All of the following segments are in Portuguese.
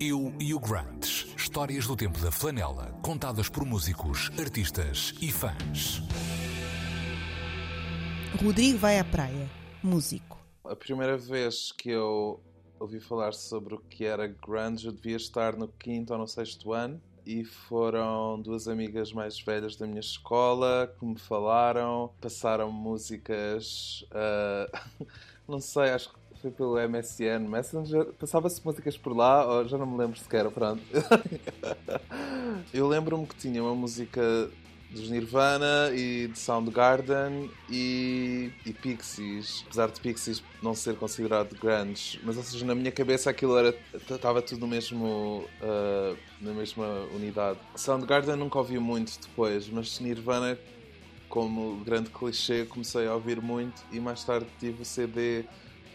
Eu e o Grunge. Histórias do tempo da flanela, contadas por músicos, artistas e fãs. Rodrigo vai à praia. Músico. A primeira vez que eu ouvi falar sobre o que era grunge, eu devia estar no quinto ou no sexto ano. E foram duas amigas mais velhas da minha escola que me falaram, passaram músicas, uh, não sei, acho que foi pelo MSN Messenger, passava-se músicas por lá, ou já não me lembro sequer, pronto. eu lembro-me que tinha uma música dos Nirvana e de Soundgarden e, e Pixies, apesar de Pixies não ser considerado grunge, mas ou seja, na minha cabeça aquilo era estava tudo no mesmo uh, na mesma unidade. Soundgarden nunca ouvi muito depois, mas Nirvana como grande clichê comecei a ouvir muito e mais tarde tive o CD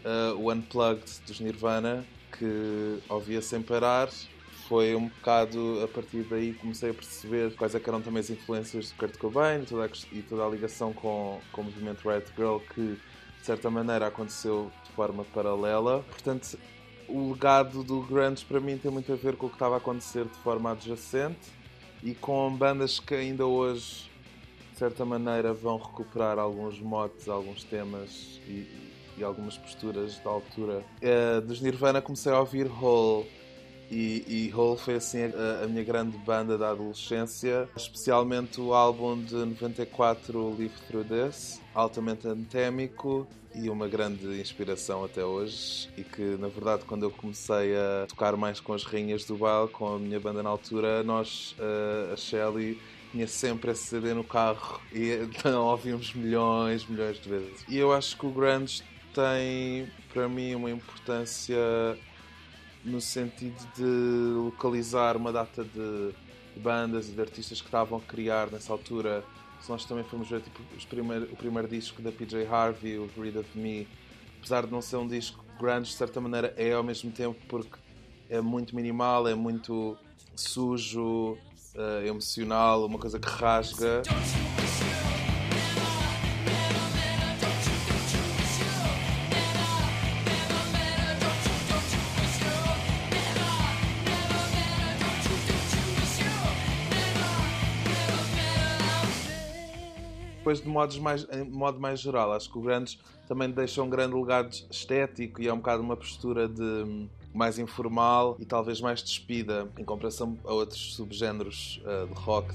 uh, o Unplugged dos Nirvana que ouvia sem parar foi um bocado a partir daí comecei a perceber quais é eram também as influências do Kurt Cobain toda a, e toda a ligação com, com o movimento Red Girl que de certa maneira aconteceu de forma paralela. Portanto, o legado do grunge para mim tem muito a ver com o que estava a acontecer de forma adjacente e com bandas que ainda hoje de certa maneira vão recuperar alguns motes, alguns temas e, e algumas posturas da altura. Uh, dos Nirvana comecei a ouvir Hole e, e Hole foi assim a, a, minha grande banda da adolescência, especialmente o álbum de 94 Live Through This, altamente antémico e uma grande inspiração até hoje. E que na verdade, quando eu comecei a tocar mais com as rainhas do baile, com a minha banda na altura, nós, a Shelly, tinha sempre esse CD no carro e então ouvimos milhões, milhões de vezes. E eu acho que o Grunge tem para mim uma importância no sentido de localizar uma data de bandas e de artistas que estavam a criar nessa altura. Se nós também fomos ver tipo, o primeiro disco da PJ Harvey, o Read of Me, apesar de não ser um disco grande, de certa maneira é ao mesmo tempo porque é muito minimal, é muito sujo, uh, emocional, uma coisa que rasga. Depois de modos mais, modo mais geral, acho que o Grandes também deixa um grande legado estético e é um bocado uma postura de mais informal e talvez mais despida em comparação a outros subgéneros uh, de rock.